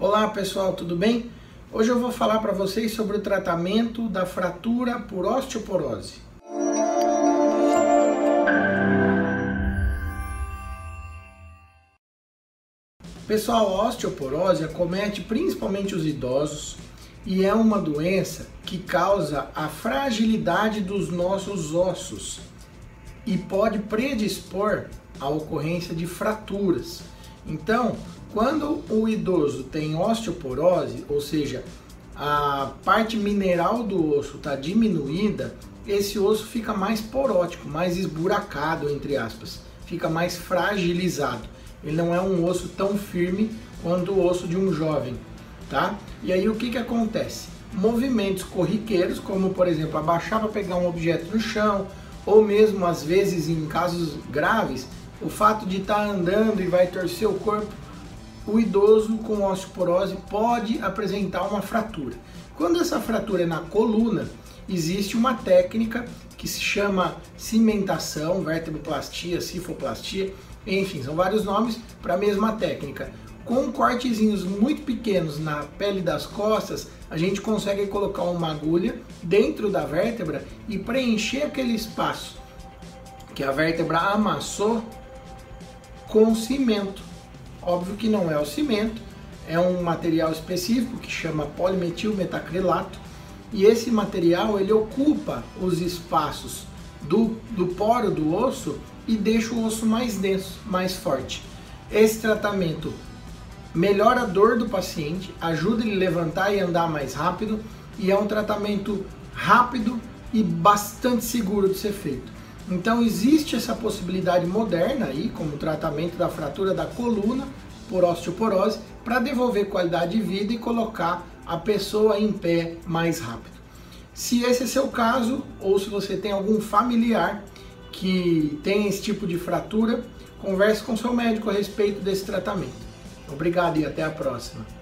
Olá pessoal, tudo bem? Hoje eu vou falar para vocês sobre o tratamento da fratura por osteoporose. Pessoal, a osteoporose acomete principalmente os idosos e é uma doença que causa a fragilidade dos nossos ossos e pode predispor à ocorrência de fraturas. Então, quando o idoso tem osteoporose, ou seja, a parte mineral do osso está diminuída, esse osso fica mais porótico, mais esburacado, entre aspas, fica mais fragilizado. Ele não é um osso tão firme quanto o osso de um jovem, tá? E aí o que, que acontece? Movimentos corriqueiros, como por exemplo abaixar para pegar um objeto no chão, ou mesmo às vezes em casos graves, o fato de estar tá andando e vai torcer o corpo o idoso com osteoporose pode apresentar uma fratura. Quando essa fratura é na coluna, existe uma técnica que se chama cimentação, vertebroplastia, cifoplastia, enfim, são vários nomes para a mesma técnica. Com cortezinhos muito pequenos na pele das costas, a gente consegue colocar uma agulha dentro da vértebra e preencher aquele espaço que a vértebra amassou com cimento. Óbvio que não é o cimento, é um material específico que chama polimetilmetacrilato e esse material ele ocupa os espaços do, do poro do osso e deixa o osso mais denso, mais forte. Esse tratamento melhora a dor do paciente, ajuda ele a levantar e andar mais rápido e é um tratamento rápido e bastante seguro de ser feito. Então existe essa possibilidade moderna aí, como tratamento da fratura da coluna por osteoporose, para devolver qualidade de vida e colocar a pessoa em pé mais rápido. Se esse é seu caso, ou se você tem algum familiar que tem esse tipo de fratura, converse com seu médico a respeito desse tratamento. Obrigado e até a próxima.